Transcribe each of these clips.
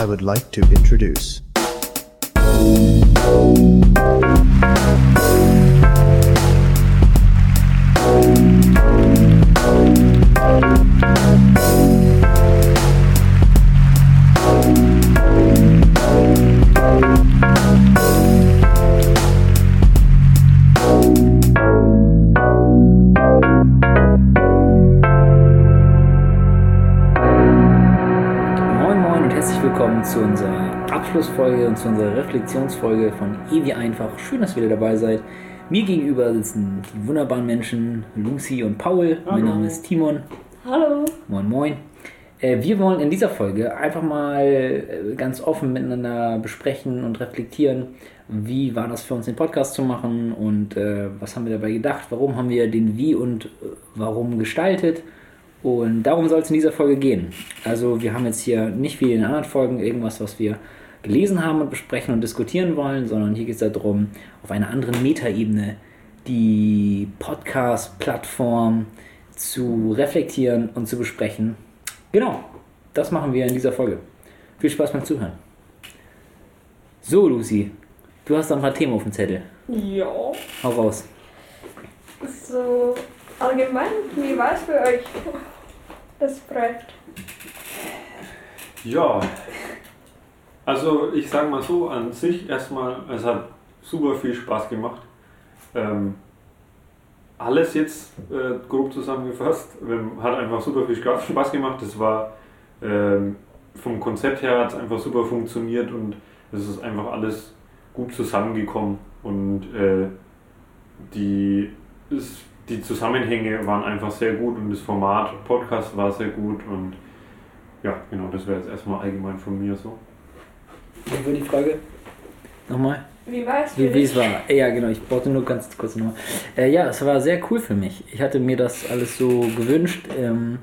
I would like to introduce. Zu unserer Abschlussfolge und zu unserer Reflexionsfolge von Ewi Einfach. Schön, dass ihr wieder dabei seid. Mir gegenüber sitzen die wunderbaren Menschen Lucy und Paul. Mein Name ist Timon. Hallo. Moin Moin. Äh, Wir wollen in dieser Folge einfach mal äh, ganz offen miteinander besprechen und reflektieren, wie war das für uns, den Podcast zu machen und äh, was haben wir dabei gedacht, warum haben wir den Wie und Warum gestaltet. Und darum soll es in dieser Folge gehen. Also wir haben jetzt hier nicht wie in den anderen Folgen irgendwas, was wir gelesen haben und besprechen und diskutieren wollen, sondern hier geht es darum, auf einer anderen Metaebene die Podcast-Plattform zu reflektieren und zu besprechen. Genau, das machen wir in dieser Folge. Viel Spaß beim Zuhören. So, Lucy, du hast noch ein paar Themen auf dem Zettel. Ja. Hau raus. So allgemein, wie war es für euch, das Projekt? Ja, also ich sage mal so, an sich erstmal, es hat super viel Spaß gemacht. Ähm, alles jetzt äh, grob zusammengefasst, ähm, hat einfach super viel Spaß gemacht. Es war ähm, vom Konzept her hat es einfach super funktioniert und es ist einfach alles gut zusammengekommen und äh, die, ist, die Zusammenhänge waren einfach sehr gut und das Format Podcast war sehr gut und ja, genau, das wäre jetzt erstmal allgemein von mir so. Wie war die Frage? Nochmal? Wie war es für Wie, wie es war. Ja, genau, ich brauchte nur ganz kurz nochmal. Äh, ja, es war sehr cool für mich. Ich hatte mir das alles so gewünscht, ähm,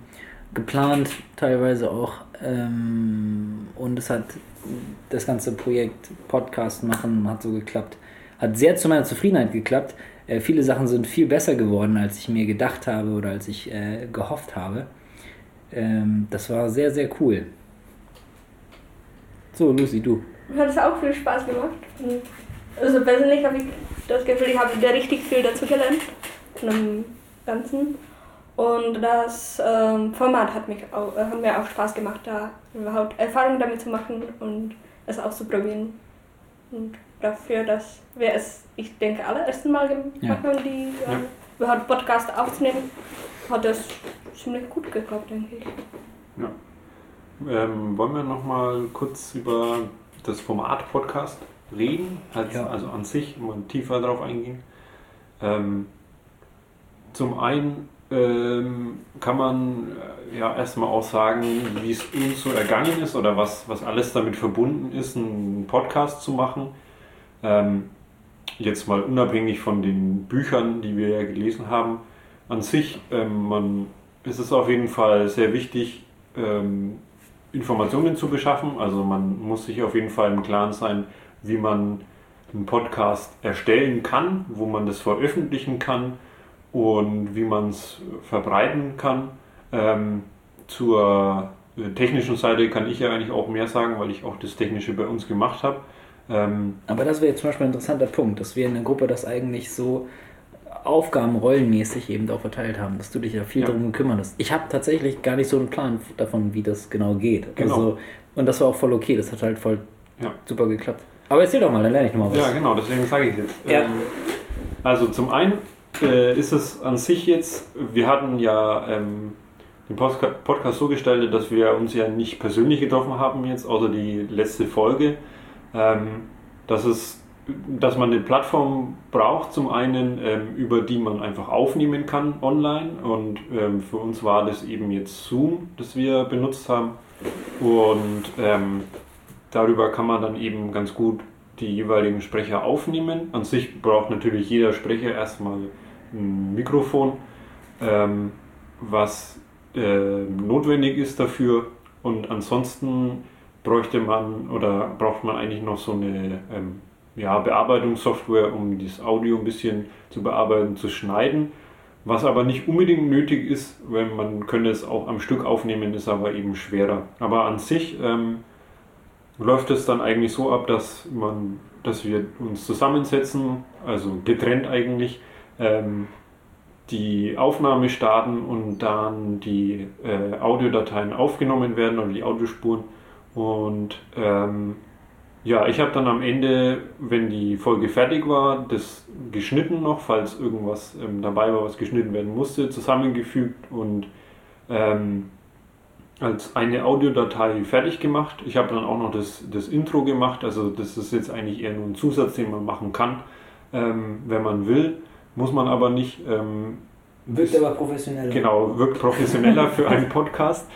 geplant teilweise auch. Ähm, und es hat das ganze Projekt Podcast machen hat so geklappt. Hat sehr zu meiner Zufriedenheit geklappt. Äh, viele Sachen sind viel besser geworden, als ich mir gedacht habe oder als ich äh, gehofft habe. Ähm, das war sehr, sehr cool. So, Lucy, du. Hat es auch viel Spaß gemacht. Also persönlich habe ich das Gefühl, ich habe da richtig viel dazu gelernt von dem Ganzen. Und das ähm, Format hat, mich auch, äh, hat mir auch Spaß gemacht, da überhaupt Erfahrung damit zu machen und es auszuprobieren. Und dafür, dass wir es, ich denke, allerersten Mal gemacht Ja. haben, die Ja. ähm, überhaupt Podcast aufzunehmen, hat das ziemlich gut geklappt, denke ich. Ähm, wollen wir nochmal kurz über das Format Podcast reden? Als, Ja. Also an sich mal tiefer darauf eingehen. Ähm, zum einen ähm, kann man äh, ja erstmal auch sagen, wie es uns so ergangen ist oder was, was alles damit verbunden ist, einen Podcast zu machen. Ähm, jetzt mal unabhängig von den Büchern, die wir ja gelesen haben. An sich ähm, man, ist es auf jeden Fall sehr wichtig, ähm, Informationen zu beschaffen. Also man muss sich auf jeden Fall im Klaren sein, wie man einen Podcast erstellen kann, wo man das veröffentlichen kann und wie man es verbreiten kann. Ähm, zur äh, technischen Seite kann ich ja eigentlich auch mehr sagen, weil ich auch das Technische bei uns gemacht habe. Ähm, Aber das wäre jetzt zum Beispiel ein interessanter Punkt, dass wir in der Gruppe das eigentlich so Aufgaben rollenmäßig eben auch verteilt haben, dass du dich ja viel Ja. darum gekümmert hast. Ich habe tatsächlich gar nicht so einen Plan davon, wie das genau geht. Genau. Also, und das war auch voll okay, das hat halt voll Ja. super geklappt. Aber erzähl doch mal, dann lerne ich nochmal was. Ja, genau, deswegen sage ich jetzt. Ja. Ähm, also zum einen äh, ist es an sich jetzt, wir hatten ja ähm, den Podcast so gestaltet, dass wir uns ja nicht persönlich getroffen haben jetzt, außer die letzte Folge. Ähm, dass, es, dass man eine Plattform braucht, zum einen, ähm, über die man einfach aufnehmen kann online. Und ähm, für uns war das eben jetzt Zoom, das wir benutzt haben. Und ähm, darüber kann man dann eben ganz gut die jeweiligen Sprecher aufnehmen. An sich braucht natürlich jeder Sprecher erstmal ein Mikrofon, ähm, was äh, notwendig ist dafür. Und ansonsten bräuchte man oder braucht man eigentlich noch so eine ähm, ja, Bearbeitungssoftware, um das Audio ein bisschen zu bearbeiten, zu schneiden. Was aber nicht unbedingt nötig ist, weil man könnte es auch am Stück aufnehmen, ist aber eben schwerer. Aber an sich ähm, läuft es dann eigentlich so ab, dass man, dass wir uns zusammensetzen, also getrennt eigentlich, ähm, die Aufnahme starten und dann die äh, Audiodateien aufgenommen werden oder die Audiospuren. Und ähm, ja, ich habe dann am Ende, wenn die Folge fertig war, das geschnitten noch, falls irgendwas ähm, dabei war, was geschnitten werden musste, zusammengefügt und ähm, als eine Audiodatei fertig gemacht. Ich habe dann auch noch das, das Intro gemacht, also das ist jetzt eigentlich eher nur ein Zusatz, den man machen kann, ähm, wenn man will. Muss man aber nicht. Ähm, wirkt aber professioneller. Genau, wirkt professioneller für einen Podcast.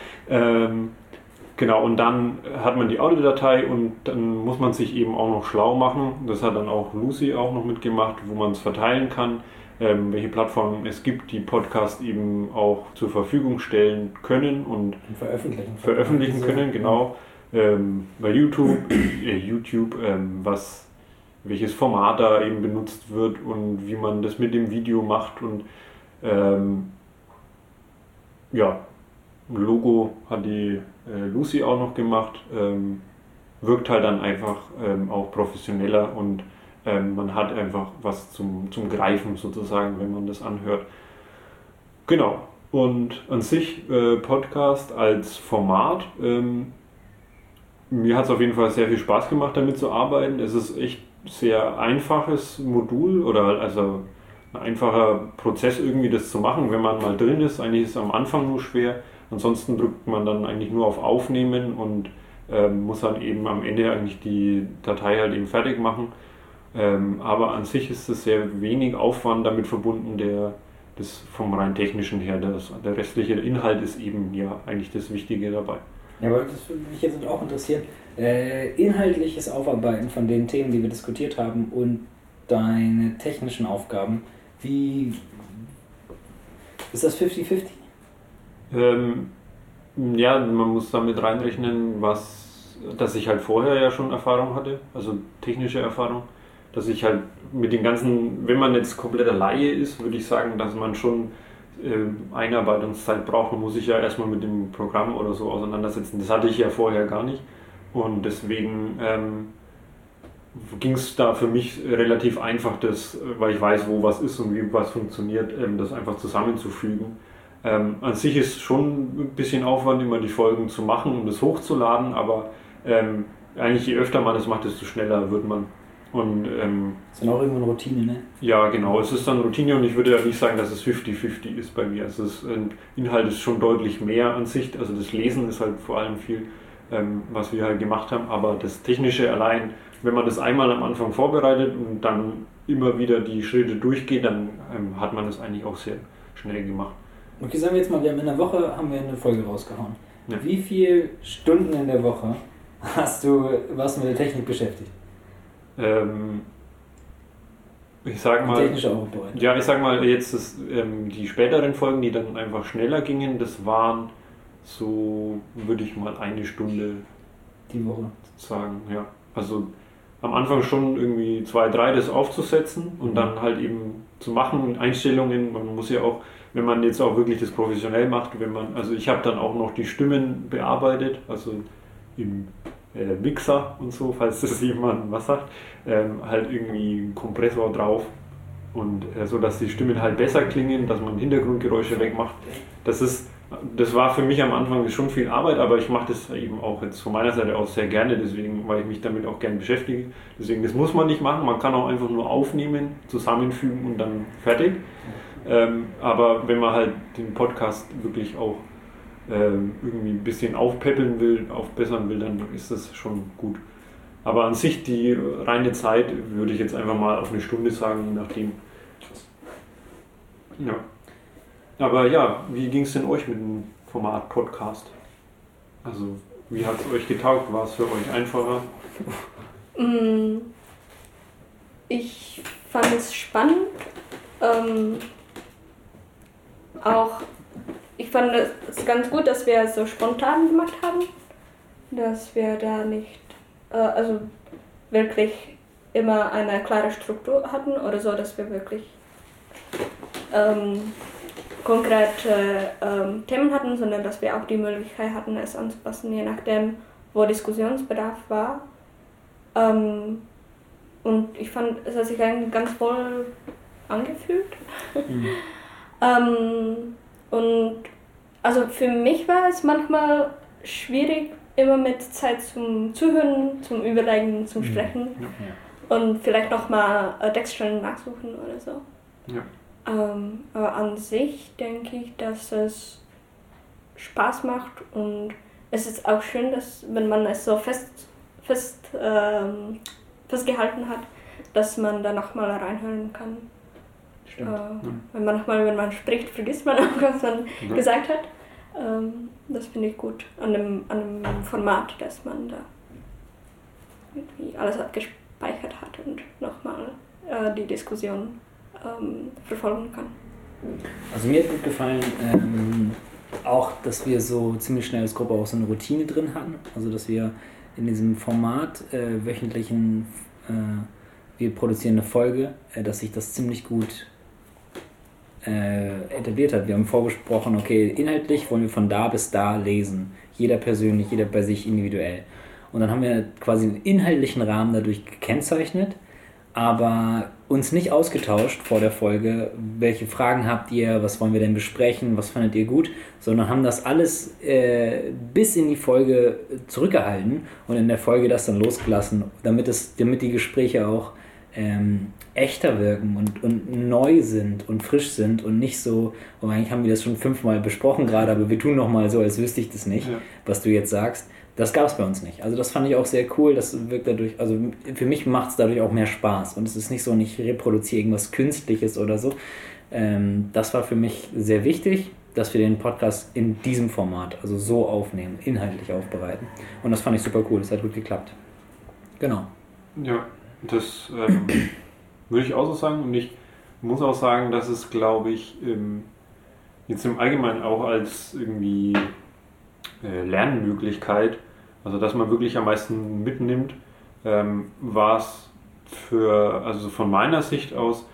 Genau, und dann hat man die Audiodatei und dann muss man sich eben auch noch schlau machen. Das hat dann auch Lucy auch noch mitgemacht, wo man es verteilen kann ähm, welche Plattformen es gibt, die Podcast eben auch zur Verfügung stellen können und, und veröffentlichen, veröffentlichen können, genau. Ähm, bei YouTube, äh, YouTube ähm, was, welches Format da eben benutzt wird und wie man das mit dem Video macht und ähm, ja, Logo hat die äh, Lucy auch noch gemacht, ähm, wirkt halt dann einfach ähm, auch professioneller und ähm, man hat einfach was zum, zum Greifen sozusagen, wenn man das anhört. Genau. Und an sich äh, Podcast als Format. Ähm, mir hat es auf jeden Fall sehr viel Spaß gemacht, damit zu arbeiten. Es ist echt sehr einfaches Modul oder also ein einfacher Prozess irgendwie das zu machen, wenn man mal drin ist. Eigentlich ist es am Anfang nur schwer. Ansonsten drückt man dann eigentlich nur auf Aufnehmen und ähm, muss dann eben am Ende eigentlich die Datei halt eben fertig machen. Ähm, aber an sich ist es sehr wenig Aufwand damit verbunden, der das vom rein technischen her. Das, der restliche Inhalt ist eben ja eigentlich das Wichtige dabei. Ja, aber das würde mich jetzt auch interessieren. Äh, inhaltliches Aufarbeiten von den Themen, die wir diskutiert haben und deine technischen Aufgaben, wie ist das 50-50? Ähm, ja, man muss damit reinrechnen, was, dass ich halt vorher ja schon Erfahrung hatte, also technische Erfahrung dass ich halt mit den ganzen, wenn man jetzt kompletter Laie ist, würde ich sagen, dass man schon äh, Einarbeitungszeit braucht. Man muss sich ja erstmal mit dem Programm oder so auseinandersetzen. Das hatte ich ja vorher gar nicht. Und deswegen ähm, ging es da für mich relativ einfach, das, weil ich weiß, wo was ist und wie was funktioniert, ähm, das einfach zusammenzufügen. Ähm, an sich ist schon ein bisschen Aufwand, immer die Folgen zu machen und das hochzuladen, aber ähm, eigentlich je öfter man das macht, desto schneller wird man. Und, ähm, ist dann auch irgendwann Routine, ne? Ja, genau. Es ist dann Routine und ich würde ja nicht sagen, dass es 50-50 ist bei mir. Also das Inhalt ist schon deutlich mehr an sich. Also das Lesen ist halt vor allem viel, ähm, was wir halt gemacht haben. Aber das Technische allein, wenn man das einmal am Anfang vorbereitet und dann immer wieder die Schritte durchgeht, dann ähm, hat man das eigentlich auch sehr schnell gemacht. Okay, sagen wir jetzt mal, wir haben in der Woche haben wir eine Folge rausgehauen. Ja. Wie viele Stunden in der Woche hast du, warst du mit der Technik beschäftigt? Ähm, ich sag mal, ja, ich sag mal, jetzt ist, ähm, die späteren Folgen, die dann einfach schneller gingen, das waren so, würde ich mal eine Stunde die Woche sagen, ja. Also am Anfang schon irgendwie zwei, drei das aufzusetzen und mhm. dann halt eben zu machen, Einstellungen, man muss ja auch, wenn man jetzt auch wirklich das professionell macht, wenn man, also ich habe dann auch noch die Stimmen bearbeitet, also im äh, Mixer und so, falls das jemand was sagt, ähm, halt irgendwie einen Kompressor drauf und äh, so, dass die Stimmen halt besser klingen, dass man Hintergrundgeräusche wegmacht. Das ist, das war für mich am Anfang schon viel Arbeit, aber ich mache das eben auch jetzt von meiner Seite aus sehr gerne, deswegen, weil ich mich damit auch gerne beschäftige. Deswegen, das muss man nicht machen, man kann auch einfach nur aufnehmen, zusammenfügen und dann fertig. Ähm, aber wenn man halt den Podcast wirklich auch ähm, irgendwie ein bisschen aufpäppeln will, aufbessern will, dann ist das schon gut. Aber an sich die reine Zeit würde ich jetzt einfach mal auf eine Stunde sagen, nachdem. Ja. Aber ja, wie ging es denn euch mit dem Format Podcast? Also, wie hat es euch getaugt? War es für euch einfacher? Mm, ich fand es spannend. Ähm, auch ich fand es ganz gut, dass wir es so spontan gemacht haben, dass wir da nicht, äh, also wirklich immer eine klare Struktur hatten oder so, dass wir wirklich ähm, konkrete ähm, Themen hatten, sondern dass wir auch die Möglichkeit hatten, es anzupassen, je nachdem, wo Diskussionsbedarf war. Ähm, und ich fand, es hat sich eigentlich ganz voll angefühlt. Mhm. ähm, und also für mich war es manchmal schwierig, immer mit Zeit zum Zuhören, zum Überlegen, zum mhm. Sprechen. Ja, ja. Und vielleicht nochmal äh, Textstellen nachsuchen oder so. Ja. Ähm, aber an sich denke ich, dass es Spaß macht und es ist auch schön, dass wenn man es so fest, fest ähm, festgehalten hat, dass man da nochmal reinhören kann. Stimmt. Äh, ja. Wenn man nochmal, wenn man spricht, vergisst man auch, was man ja. gesagt hat. Ähm, das finde ich gut an dem, an dem Format, dass man da irgendwie alles abgespeichert hat und nochmal äh, die Diskussion ähm, verfolgen kann. Also mir hat gut gefallen, ähm, auch, dass wir so ziemlich schnell als Gruppe auch so eine Routine drin hatten. Also dass wir in diesem Format äh, wöchentlichen, äh, wir produzieren eine Folge, äh, dass sich das ziemlich gut äh, etabliert hat. Wir haben vorgesprochen, okay, inhaltlich wollen wir von da bis da lesen. Jeder persönlich, jeder bei sich individuell. Und dann haben wir quasi einen inhaltlichen Rahmen dadurch gekennzeichnet, aber uns nicht ausgetauscht vor der Folge, welche Fragen habt ihr, was wollen wir denn besprechen, was fandet ihr gut, sondern haben das alles äh, bis in die Folge zurückgehalten und in der Folge das dann losgelassen, damit, es, damit die Gespräche auch ähm, echter wirken und, und neu sind und frisch sind und nicht so, oh, eigentlich haben wir das schon fünfmal besprochen gerade, aber wir tun nochmal so, als wüsste ich das nicht, ja. was du jetzt sagst. Das gab es bei uns nicht. Also das fand ich auch sehr cool. Das wirkt dadurch, also für mich macht es dadurch auch mehr Spaß. Und es ist nicht so, nicht reproduziere irgendwas Künstliches oder so. Ähm, das war für mich sehr wichtig, dass wir den Podcast in diesem Format, also so aufnehmen, inhaltlich aufbereiten. Und das fand ich super cool. Das hat gut geklappt. Genau. Ja, das ähm, würde ich auch so sagen. Und ich muss auch sagen, dass es, glaube ich, ähm, jetzt im Allgemeinen auch als irgendwie äh, Lernmöglichkeit, also dass man wirklich am meisten mitnimmt, ähm, war es für, also von meiner Sicht aus,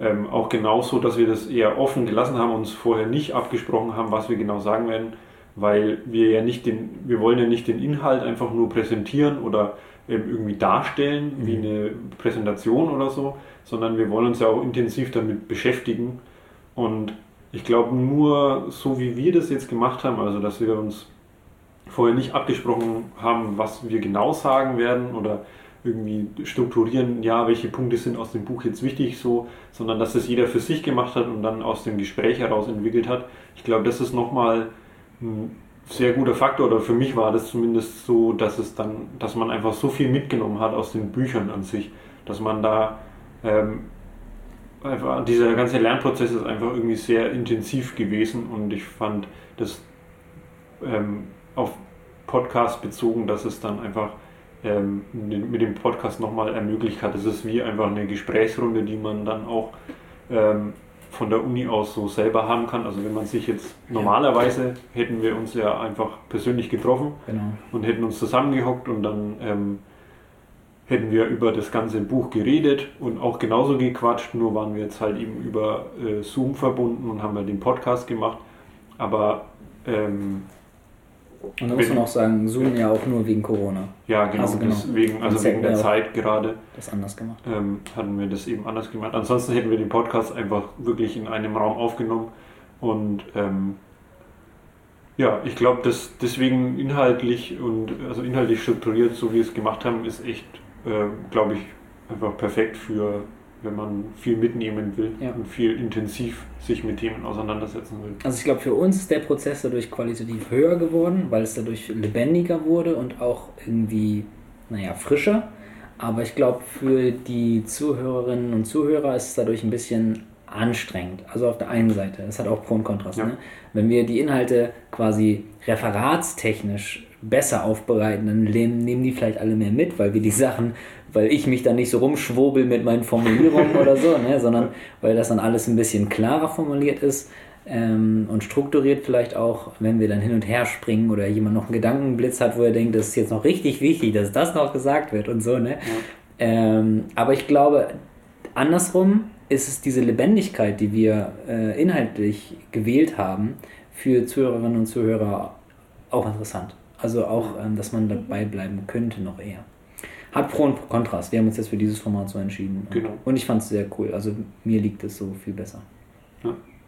ähm, auch genauso, dass wir das eher offen gelassen haben, uns vorher nicht abgesprochen haben, was wir genau sagen werden, weil wir ja nicht den, wir wollen ja nicht den Inhalt einfach nur präsentieren oder irgendwie darstellen wie mhm. eine Präsentation oder so, sondern wir wollen uns ja auch intensiv damit beschäftigen und ich glaube nur so wie wir das jetzt gemacht haben, also dass wir uns vorher nicht abgesprochen haben, was wir genau sagen werden oder irgendwie strukturieren, ja, welche Punkte sind aus dem Buch jetzt wichtig, so, sondern dass das jeder für sich gemacht hat und dann aus dem Gespräch heraus entwickelt hat. Ich glaube, das ist nochmal ein sehr guter Faktor, oder für mich war das zumindest so, dass es dann, dass man einfach so viel mitgenommen hat aus den Büchern an sich, dass man da ähm, einfach, dieser ganze Lernprozess ist einfach irgendwie sehr intensiv gewesen und ich fand das ähm, auf Podcast bezogen, dass es dann einfach ähm, mit dem Podcast nochmal ermöglicht hat. Es ist wie einfach eine Gesprächsrunde, die man dann auch ähm, von der Uni aus so selber haben kann. Also wenn man sich jetzt normalerweise hätten wir uns ja einfach persönlich getroffen genau. und hätten uns zusammengehockt und dann ähm, hätten wir über das ganze Buch geredet und auch genauso gequatscht, nur waren wir jetzt halt eben über äh, Zoom verbunden und haben ja den Podcast gemacht. Aber ähm, und da muss man auch sagen, Zoom ja auch nur wegen Corona. Ja, genau, also, genau. Deswegen, also wegen der Zeit gerade. Das anders gemacht. Ähm, hatten wir das eben anders gemacht. Ansonsten hätten wir den Podcast einfach wirklich in einem Raum aufgenommen. Und ähm, ja, ich glaube, dass deswegen inhaltlich und also inhaltlich strukturiert, so wie wir es gemacht haben, ist echt, äh, glaube ich, einfach perfekt für wenn man viel mitnehmen will ja. und viel intensiv sich mit Themen auseinandersetzen will. Also ich glaube, für uns ist der Prozess dadurch qualitativ höher geworden, weil es dadurch lebendiger wurde und auch irgendwie, naja, frischer. Aber ich glaube, für die Zuhörerinnen und Zuhörer ist es dadurch ein bisschen anstrengend. Also auf der einen Seite, es hat auch Pro und Kontrast. Ja. Ne? Wenn wir die Inhalte quasi referatstechnisch besser aufbereiten, dann nehmen die vielleicht alle mehr mit, weil wir die Sachen weil ich mich dann nicht so rumschwurbel mit meinen Formulierungen oder so, ne, sondern weil das dann alles ein bisschen klarer formuliert ist ähm, und strukturiert vielleicht auch, wenn wir dann hin und her springen oder jemand noch einen Gedankenblitz hat, wo er denkt, das ist jetzt noch richtig wichtig, dass das noch gesagt wird und so. Ne? Ja. Ähm, aber ich glaube, andersrum ist es diese Lebendigkeit, die wir äh, inhaltlich gewählt haben, für Zuhörerinnen und Zuhörer auch interessant. Also auch, ähm, dass man dabei bleiben könnte noch eher. Hat Pro und Kontrast. Wir haben uns jetzt für dieses Format so entschieden. Genau. Und ich fand es sehr cool. Also mir liegt es so viel besser.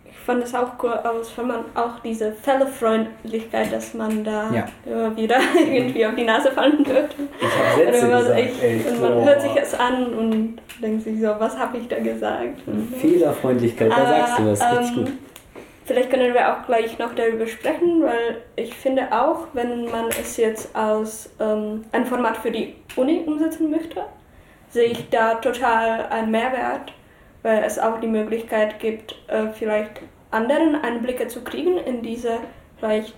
Ich fand es auch cool aus, wenn man auch diese Fällefreundlichkeit, dass man da Ja. immer wieder irgendwie auf die Nase fallen wird. Ich habe Und man, echt, und man hört sich es an und denkt sich so, was habe ich da gesagt? Und, Fehlerfreundlichkeit, da sagst du was. Richtig ähm, gut. Vielleicht können wir auch gleich noch darüber sprechen, weil ich finde auch, wenn man es jetzt als ähm, ein Format für die Uni umsetzen möchte, sehe ich da total einen Mehrwert, weil es auch die Möglichkeit gibt, äh, vielleicht anderen Einblicke zu kriegen in diese vielleicht,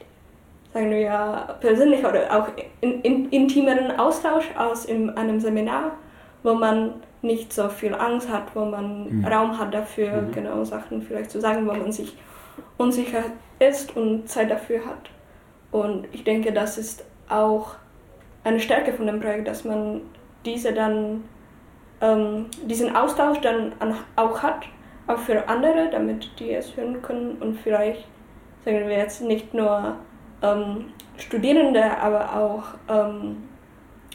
sagen wir ja, persönlich oder auch in, in, intimeren Austausch als in einem Seminar, wo man nicht so viel Angst hat, wo man Mhm. Raum hat dafür, Mhm. genau Sachen vielleicht zu sagen, wo man sich unsicher ist und Zeit dafür hat. Und ich denke, das ist auch eine Stärke von dem Projekt, dass man diese dann, ähm, diesen Austausch dann an, auch hat, auch für andere, damit die es hören können und vielleicht, sagen wir jetzt, nicht nur ähm, Studierende, aber auch ähm,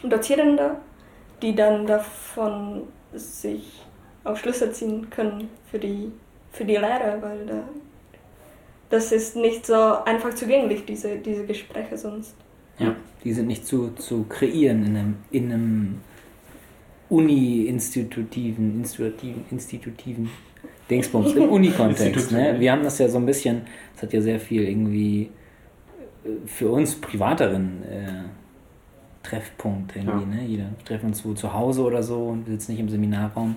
Dozierende, die dann davon sich auch Schlüsse ziehen können für die, für die Lehre, weil da, das ist nicht so einfach zugänglich, diese, diese Gespräche sonst. Ja, die sind nicht zu, zu kreieren in einem, in einem Uni-institutiven, institutiven, institutiven Dingsbums, im Uni-Kontext. Ne? Wir haben das ja so ein bisschen, das hat ja sehr viel irgendwie äh, für uns privateren äh, Treffpunkt irgendwie. Ja. Ne? Jeder wir treffen uns wo zu Hause oder so und wir sitzen nicht im Seminarraum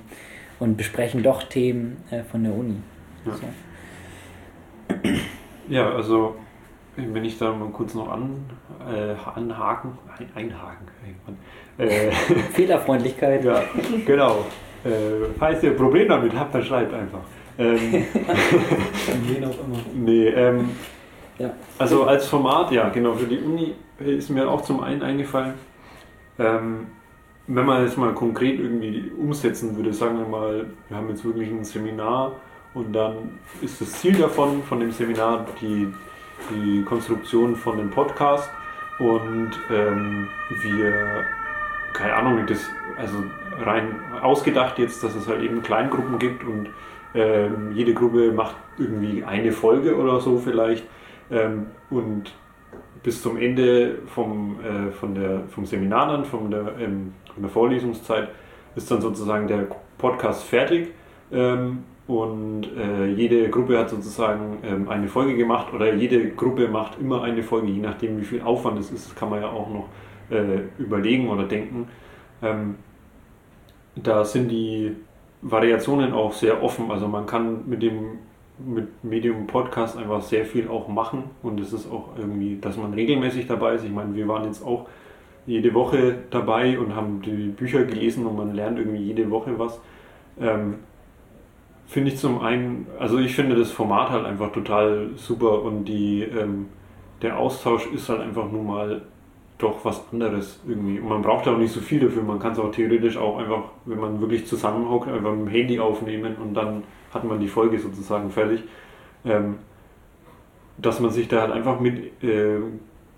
und besprechen doch Themen äh, von der Uni. Ja. So. Ja, also wenn ich da mal kurz noch an, äh, anhaken, ein, einhaken, irgendwann. Äh, Fehlerfreundlichkeit. ja, genau. Äh, falls ihr ein Problem damit habt, dann schreibt einfach. Ähm, Wen auch immer. nee, ähm, Ja. also als Format, ja, genau, für die Uni ist mir auch zum einen eingefallen, ähm, wenn man jetzt mal konkret irgendwie umsetzen würde, sagen wir mal, wir haben jetzt wirklich ein Seminar und dann ist das Ziel davon, von dem Seminar, die, die Konstruktion von dem Podcast und ähm, wir, keine Ahnung, das, also rein ausgedacht jetzt, dass es halt eben Kleingruppen gibt und ähm, jede Gruppe macht irgendwie eine Folge oder so vielleicht ähm, und bis zum Ende vom, äh, von der, vom Seminar dann, von der, ähm, von der Vorlesungszeit, ist dann sozusagen der Podcast fertig. Und äh, jede Gruppe hat sozusagen ähm, eine Folge gemacht oder jede Gruppe macht immer eine Folge, je nachdem wie viel Aufwand es ist, das kann man ja auch noch äh, überlegen oder denken. Ähm, da sind die Variationen auch sehr offen, also man kann mit dem mit Medium Podcast einfach sehr viel auch machen und es ist auch irgendwie, dass man regelmäßig dabei ist. Ich meine, wir waren jetzt auch jede Woche dabei und haben die Bücher gelesen und man lernt irgendwie jede Woche was. Ähm, finde ich zum einen, also ich finde das Format halt einfach total super und die, ähm, der Austausch ist halt einfach nur mal doch was anderes irgendwie. Und man braucht auch nicht so viel dafür. Man kann es auch theoretisch auch einfach, wenn man wirklich zusammenhockt, einfach mit dem Handy aufnehmen und dann hat man die Folge sozusagen fertig. Ähm, dass man sich da halt einfach mit äh,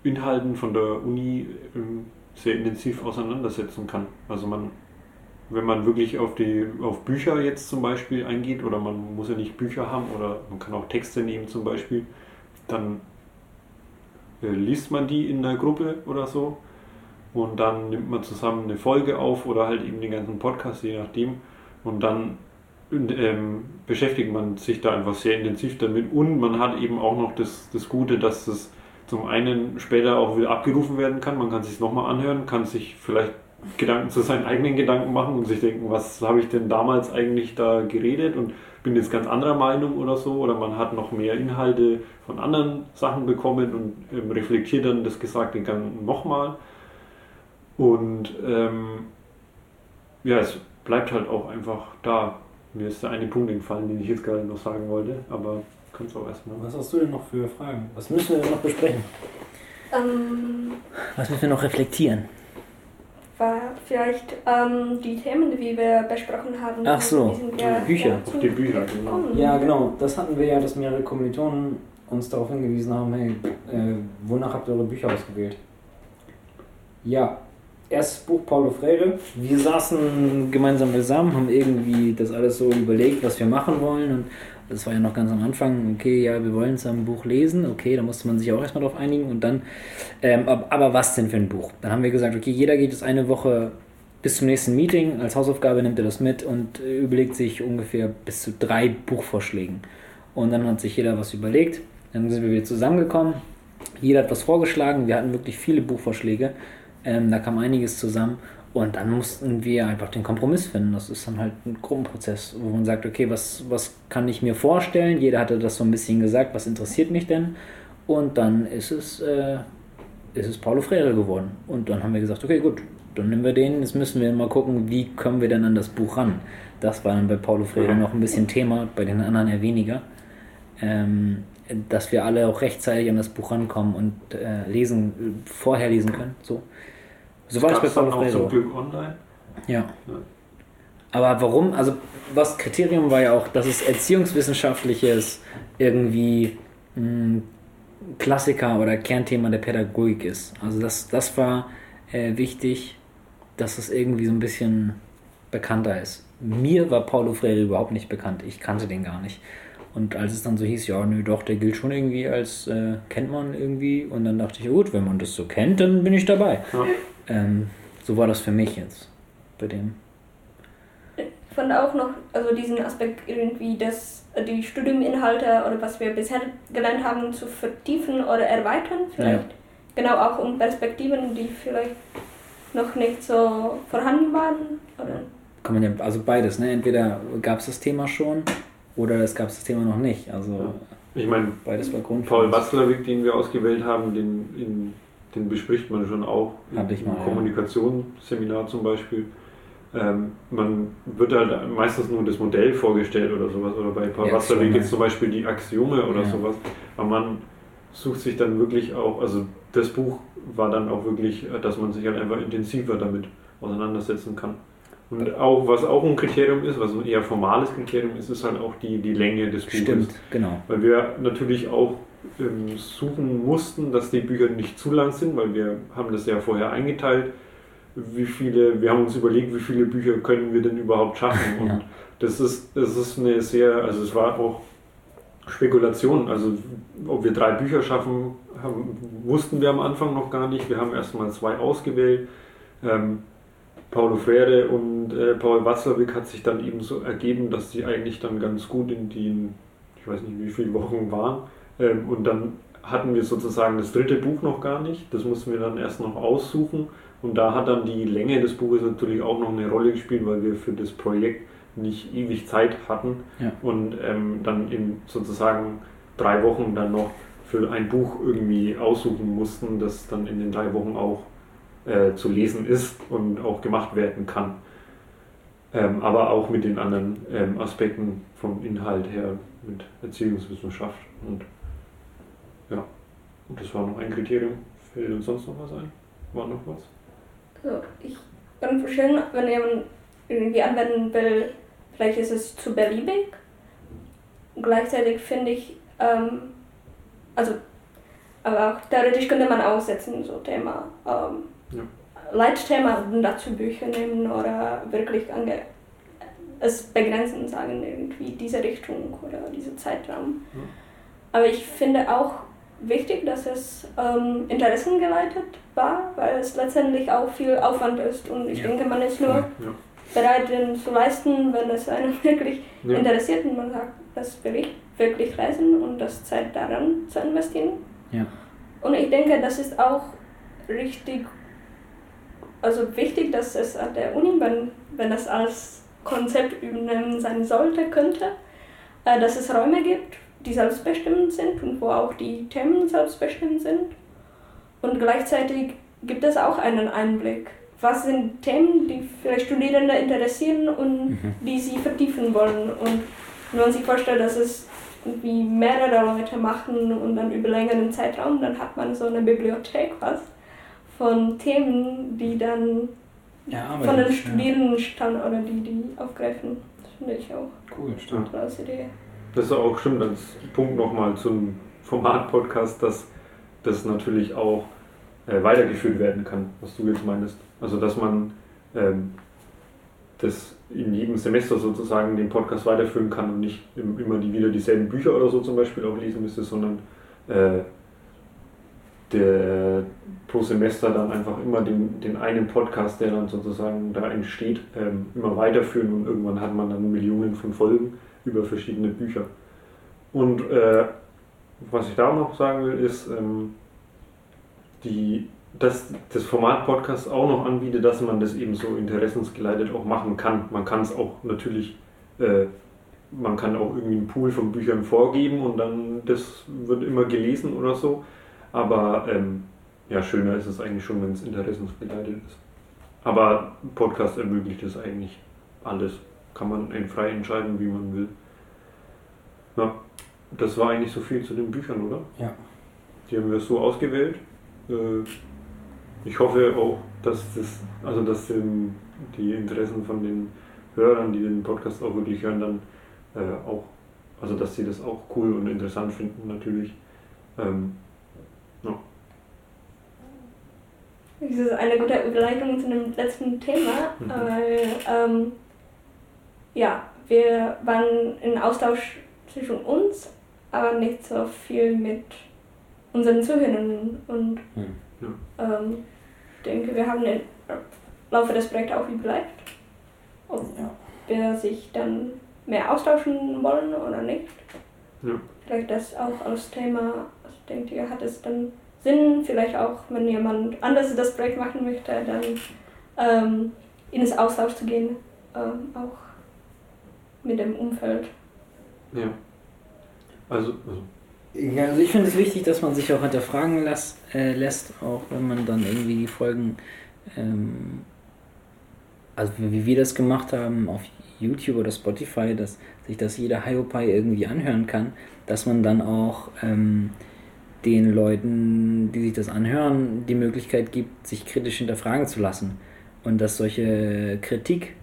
Inhalten von der Uni ähm, sehr intensiv auseinandersetzen kann. Also man, wenn man wirklich auf die auf Bücher jetzt zum Beispiel eingeht oder man muss ja nicht Bücher haben oder man kann auch Texte nehmen zum Beispiel, dann äh, liest man die in der Gruppe oder so und dann nimmt man zusammen eine Folge auf oder halt eben den ganzen Podcast, je nachdem. Und dann ähm, beschäftigt man sich da einfach sehr intensiv damit und man hat eben auch noch das, das Gute, dass das zum einen später auch wieder abgerufen werden kann. Man kann sich nochmal anhören, kann sich vielleicht Gedanken zu seinen eigenen Gedanken machen und sich denken, was habe ich denn damals eigentlich da geredet und bin jetzt ganz anderer Meinung oder so. Oder man hat noch mehr Inhalte von anderen Sachen bekommen und ähm, reflektiert dann das Gesagte dann nochmal. Und ähm, ja, es bleibt halt auch einfach da. Mir ist der eine Punkt entfallen, den ich jetzt gerade noch sagen wollte, aber kannst auch erstmal. Was hast du denn noch für Fragen? Was müssen wir denn noch besprechen? Ähm, Was müssen wir noch reflektieren? War vielleicht ähm, die Themen, die wir besprochen haben. Ach so, die sind ja Bücher. Auf die Bücher, genau. Ja, genau. Das hatten wir ja, dass mehrere Kommilitonen uns darauf hingewiesen haben, hey, äh, wonach habt ihr eure Bücher ausgewählt? Ja, erstes Buch Paulo Freire. Wir saßen gemeinsam zusammen, haben irgendwie das alles so überlegt, was wir machen wollen. Und das war ja noch ganz am Anfang, okay, ja, wir wollen zusammen ein Buch lesen. Okay, da musste man sich auch erstmal drauf einigen. Und dann, ähm, ab- aber was denn für ein Buch? Dann haben wir gesagt, okay, jeder geht jetzt eine Woche bis zum nächsten Meeting. Als Hausaufgabe nimmt er das mit und äh, überlegt sich ungefähr bis zu drei Buchvorschlägen. Und dann hat sich jeder was überlegt. Dann sind wir wieder zusammengekommen. Jeder hat was vorgeschlagen. Wir hatten wirklich viele Buchvorschläge. Ähm, da kam einiges zusammen. Und dann mussten wir einfach den Kompromiss finden. Das ist dann halt ein Gruppenprozess, wo man sagt, okay, was, was kann ich mir vorstellen? Jeder hatte das so ein bisschen gesagt, was interessiert mich denn? Und dann ist es, äh, ist es Paulo Freire geworden. Und dann haben wir gesagt, okay, gut, dann nehmen wir den. Jetzt müssen wir mal gucken, wie kommen wir denn an das Buch ran. Das war dann bei Paulo Freire noch ein bisschen Thema, bei den anderen eher weniger. Ähm, dass wir alle auch rechtzeitig an das Buch rankommen und äh, lesen, vorher lesen können. So, so war das bei auch zum Freire. Glück online. Ja. Ja. Aber warum? Also, was Kriterium war ja auch, dass es erziehungswissenschaftliches irgendwie mh, Klassiker oder Kernthema der Pädagogik ist. Also, das, das war äh, wichtig, dass es irgendwie so ein bisschen bekannter ist. Mir war Paulo Freire überhaupt nicht bekannt. Ich kannte den gar nicht. Und als es dann so hieß, ja, nö, doch, der gilt schon irgendwie als, äh, kennt man irgendwie. Und dann dachte ich, gut, wenn man das so kennt, dann bin ich dabei. Ja. Ähm, so war das für mich jetzt bei dem. Ich fand auch noch, also diesen Aspekt irgendwie, dass die Studiuminhalte oder was wir bisher gelernt haben, zu vertiefen oder erweitern vielleicht. Genau auch um Perspektiven, die vielleicht noch nicht so vorhanden waren. Oder Kann man ja, also beides, ne? Entweder gab es das Thema schon oder es gab das Thema noch nicht. Also Ich meine, beides war Grund. Paul Watzlawick, den wir ausgewählt haben, den, in, den bespricht man schon auch Hatte ich im mal. Kommunikationsseminar zum Beispiel. Ähm, man wird halt meistens nur das Modell vorgestellt oder sowas. Oder bei Watzlawick Axiome. jetzt zum Beispiel die Axiome oder Ja. sowas. Aber man sucht sich dann wirklich auch, also das Buch war dann auch wirklich, dass man sich halt einfach intensiver damit auseinandersetzen kann. Und auch, was auch ein Kriterium ist, was ein eher formales Kriterium ist, ist halt auch die, die Länge des Buches. Stimmt, genau. Weil wir natürlich auch ähm, suchen mussten, dass die Bücher nicht zu lang sind, weil wir haben das ja vorher eingeteilt. Wie viele, wir haben uns überlegt, wie viele Bücher können wir denn überhaupt schaffen. Und Ja. das ist, das ist eine sehr, also es war auch Spekulation. Also ob wir drei Bücher schaffen, haben, wussten wir am Anfang noch gar nicht. Wir haben erst mal zwei ausgewählt. Ähm, Paulo Freire und äh, Paul Watzlawick hat sich dann eben so ergeben, dass sie eigentlich dann ganz gut in den, ich weiß nicht wie viele Wochen waren. Ähm, und dann hatten wir sozusagen das dritte Buch noch gar nicht. Das mussten wir dann erst noch aussuchen. Und da hat dann die Länge des Buches natürlich auch noch eine Rolle gespielt, weil wir für das Projekt nicht ewig Zeit hatten Ja. und ähm, dann in sozusagen drei Wochen dann noch für ein Buch irgendwie aussuchen mussten, das dann in den drei Wochen auch äh, zu lesen ist und auch gemacht werden kann. Ähm, aber auch mit den anderen ähm, Aspekten vom Inhalt her, mit Erziehungswissenschaft und ja, und das war noch ein Kriterium. Fällt uns sonst noch was ein? War noch was? so, ich kann verstehen, wenn jemand irgendwie anwenden will, vielleicht ist es zu beliebig. Gleichzeitig finde ich, ähm, also, aber auch theoretisch könnte man aussetzen, so Thema. Ähm, Ja. Leitthema und dazu Bücher nehmen oder wirklich ange es begrenzen, sagen irgendwie diese Richtung oder dieser Zeitraum. Ja. Aber ich finde auch wichtig, dass es ähm, interessengeleitet war, weil es letztendlich auch viel Aufwand ist und ich Ja. denke, man ist nur Ja. bereit, den zu leisten, wenn es einen wirklich Ja. interessiert und man sagt, das will ich wirklich lesen und das Zeit daran zu investieren. Ja. Und ich denke, das ist auch richtig, also wichtig, dass es an der Uni, wenn, wenn das als Konzept übernommen sein sollte, könnte, äh, dass es Räume gibt, die selbstbestimmt sind und wo auch die Themen selbstbestimmt sind. Und gleichzeitig gibt es auch einen Einblick. Was sind Themen, die vielleicht Studierende interessieren und Mhm. die sie vertiefen wollen? Und wenn man sich vorstellt, dass es irgendwie mehrere Leute machen und dann über längeren Zeitraum, dann hat man so eine Bibliothek fast von Themen, die dann Ja, von den Studierenden stammen oder die die aufgreifen. Das finde ich auch Cool, stimmt. eine große Idee. Das ist auch stimmt als Punkt nochmal zum Format-Podcast, dass das natürlich auch äh, weitergeführt werden kann, was du jetzt meinst. Also dass man ähm, das in jedem Semester sozusagen den Podcast weiterführen kann und nicht immer die, wieder dieselben Bücher oder so zum Beispiel auch lesen müsste, sondern äh, der pro Semester dann einfach immer den, den einen Podcast, der dann sozusagen da entsteht, ähm, immer weiterführen und irgendwann hat man dann Millionen von Folgen über verschiedene Bücher. Und äh, was ich da noch sagen will, ist, ähm, die, dass das Format Podcast auch noch anbietet, dass man das eben so interessensgeleitet auch machen kann. Man kann es auch natürlich, äh, man kann auch irgendwie einen Pool von Büchern vorgeben und dann das wird immer gelesen oder so. Aber ähm, ja, schöner ist es eigentlich schon, wenn es interessensgeleitet ist. Aber Podcast ermöglicht es eigentlich alles. Kann man frei entscheiden, wie man will. Ja, das war eigentlich so viel zu den Büchern, oder? Ja. Die haben wir so ausgewählt. Äh, ich hoffe auch, dass das, also dass die Interessen von den Hörern, die den Podcast auch wirklich hören, dann äh, auch, also dass sie das auch cool und interessant finden natürlich. Ähm, ja. Das ist eine gute Überleitung zu dem letzten Thema, mhm. weil ähm, ja, wir waren in Austausch zwischen uns, aber nicht so viel mit unseren Zuhörern und mhm. ja. ähm, denke, wir haben im Laufe des Projekts auch bleibt, ob ja. wir sich dann mehr austauschen wollen oder nicht. Ja. Vielleicht das auch als Thema, also denkt ihr, hat es dann Sinn, vielleicht auch, wenn jemand anders das Projekt machen möchte, dann ähm, in das Austausch zu gehen, ähm, auch mit dem Umfeld. Ja. Also, also. Ja, also ich finde es wichtig, dass man sich auch hinterfragen las, äh, lässt, auch wenn man dann irgendwie die Folgen, ähm, also wie wir das gemacht haben auf YouTube oder Spotify, dass sich das jeder Hiopai irgendwie anhören kann, dass man dann auch ähm, den Leuten, die sich das anhören, die Möglichkeit gibt, sich kritisch hinterfragen zu lassen. Und dass solche Kritik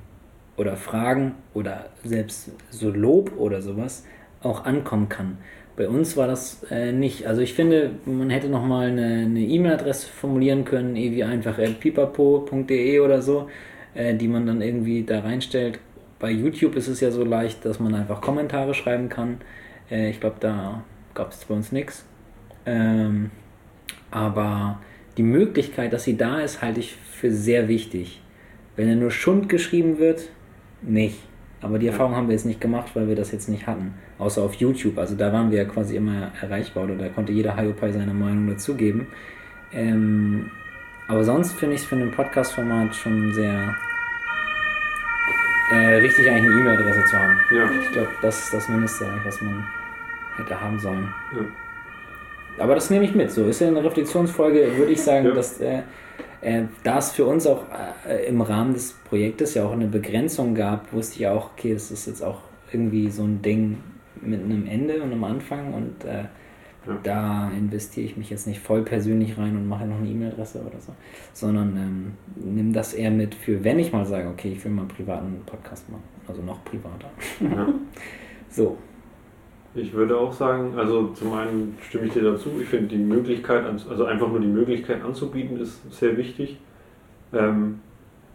oder Fragen oder selbst so Lob oder sowas auch ankommen kann. Bei uns war das äh, nicht. Also ich finde, man hätte nochmal eine E-Mail-Adresse formulieren können, wie einfach pipapo.de oder so, äh, die man dann irgendwie da reinstellt. Bei YouTube ist es ja so leicht, dass man einfach Kommentare schreiben kann. Äh, ich glaube, da gab es bei uns nichts. Ähm, aber die Möglichkeit, dass sie da ist, halte ich für sehr wichtig. Wenn er nur Schund geschrieben wird, nicht. Aber die Erfahrung haben wir jetzt nicht gemacht, weil wir das jetzt nicht hatten. Außer auf YouTube. Also da waren wir ja quasi immer erreichbar oder da konnte jeder Hiopai seine Meinung dazugeben. Ähm, aber sonst finde ich es für ein Podcast-Format schon sehr äh, richtig, eigentlich eine E-Mail-Adresse zu haben. Ja. Ich glaube, das ist das Mindeste, was man hätte haben sollen. Ja. Aber das nehme ich mit. So ist ja eine Reflexionsfolge, würde ich sagen, ja. dass äh, äh, da es für uns auch äh, im Rahmen des Projektes ja auch eine Begrenzung gab, wusste ich auch, okay, das ist jetzt auch irgendwie so ein Ding mit einem Ende und einem Anfang und äh, ja. da investiere ich mich jetzt nicht voll persönlich rein und mache noch eine E-Mail-Adresse oder so, sondern ähm, nimm das eher mit für, wenn ich mal sage, okay, ich will mal einen privaten Podcast machen, also noch privater. Ja. so, ich würde auch sagen, also zum einen stimme ich dir dazu, ich finde die Möglichkeit, also einfach nur die Möglichkeit anzubieten, ist sehr wichtig. Ähm,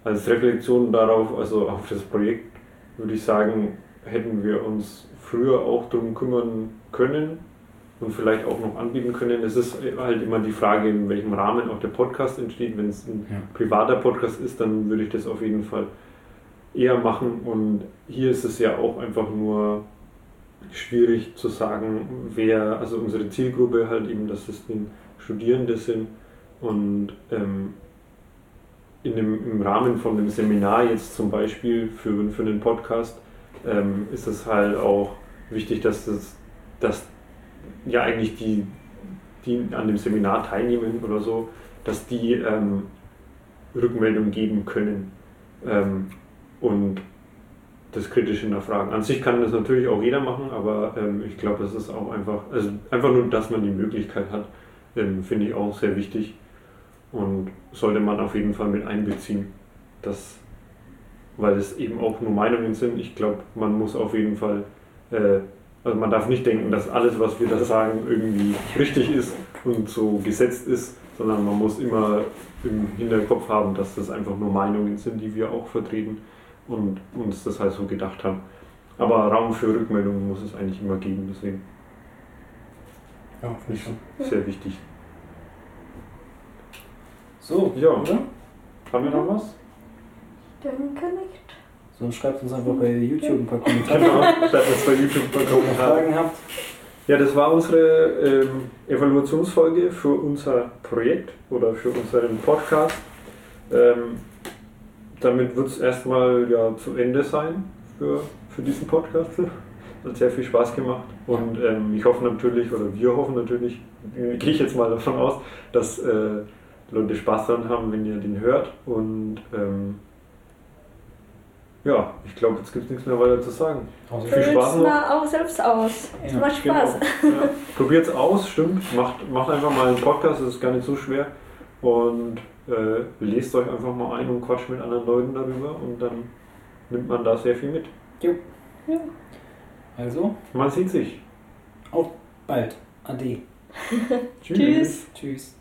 als Reflexion darauf, also auf das Projekt, würde ich sagen, hätten wir uns früher auch darum kümmern können und vielleicht auch noch anbieten können. Es ist halt immer die Frage, in welchem Rahmen auch der Podcast entsteht. Wenn es ein ja. privater Podcast ist, dann würde ich das auf jeden Fall eher machen. Und hier ist es ja auch einfach nur schwierig zu sagen, wer, also unsere Zielgruppe halt eben, dass es den Studierende sind und ähm, in dem, im Rahmen von einem Seminar jetzt zum Beispiel für, für einen Podcast ähm, ist es halt auch wichtig, dass das dass ja eigentlich die, die an dem Seminar teilnehmen oder so, dass die ähm, Rückmeldung geben können. Ähm, und das kritisch hinterfragen. An sich kann das natürlich auch jeder machen, aber ähm, ich glaube, das ist auch einfach, also einfach nur, dass man die Möglichkeit hat, ähm, finde ich auch sehr wichtig und sollte man auf jeden Fall mit einbeziehen, dass, weil es eben auch nur Meinungen sind. Ich glaube, man muss auf jeden Fall, äh, also man darf nicht denken, dass alles, was wir da sagen, irgendwie richtig ist und so gesetzt ist, sondern man muss immer im Hinterkopf haben, dass das einfach nur Meinungen sind, die wir auch vertreten und uns das halt so gedacht haben. Aber Raum für Rückmeldungen muss es eigentlich immer geben, deswegen Ja, finde ich schon. sehr wichtig. So, Ja. oder? Haben wir noch was? Denke nicht. Sonst schreibt uns einfach bei YouTube ein paar Kommentare, Genau, bleibt jetzt bei YouTube wenn ihr bekommen haben. Fragen habt. Ja, das war unsere ähm, Evaluationsfolge für unser Projekt oder für unseren Podcast. Ähm, damit wird es erstmal ja zu Ende sein für, für diesen Podcast. Hat sehr viel Spaß gemacht und ähm, ich hoffe natürlich, oder wir hoffen natürlich, äh, gehe ich jetzt mal davon aus, dass äh, Leute Spaß daran haben, wenn ihr den hört. Und ähm, ja, ich glaube, jetzt gibt es nichts mehr weiter zu sagen. Also, Viel Spaß Probiert's noch. mal auch selbst aus. Es Ja, macht Spaß. Genau. Ja. Probiert's aus, stimmt. Macht, macht einfach mal einen Podcast, das ist gar nicht so schwer. Und äh, lest euch einfach mal ein und quatscht mit anderen Leuten darüber und dann nimmt man da sehr viel mit. also, Man sieht sich. bald. Ade. Tschüss. Tschüss.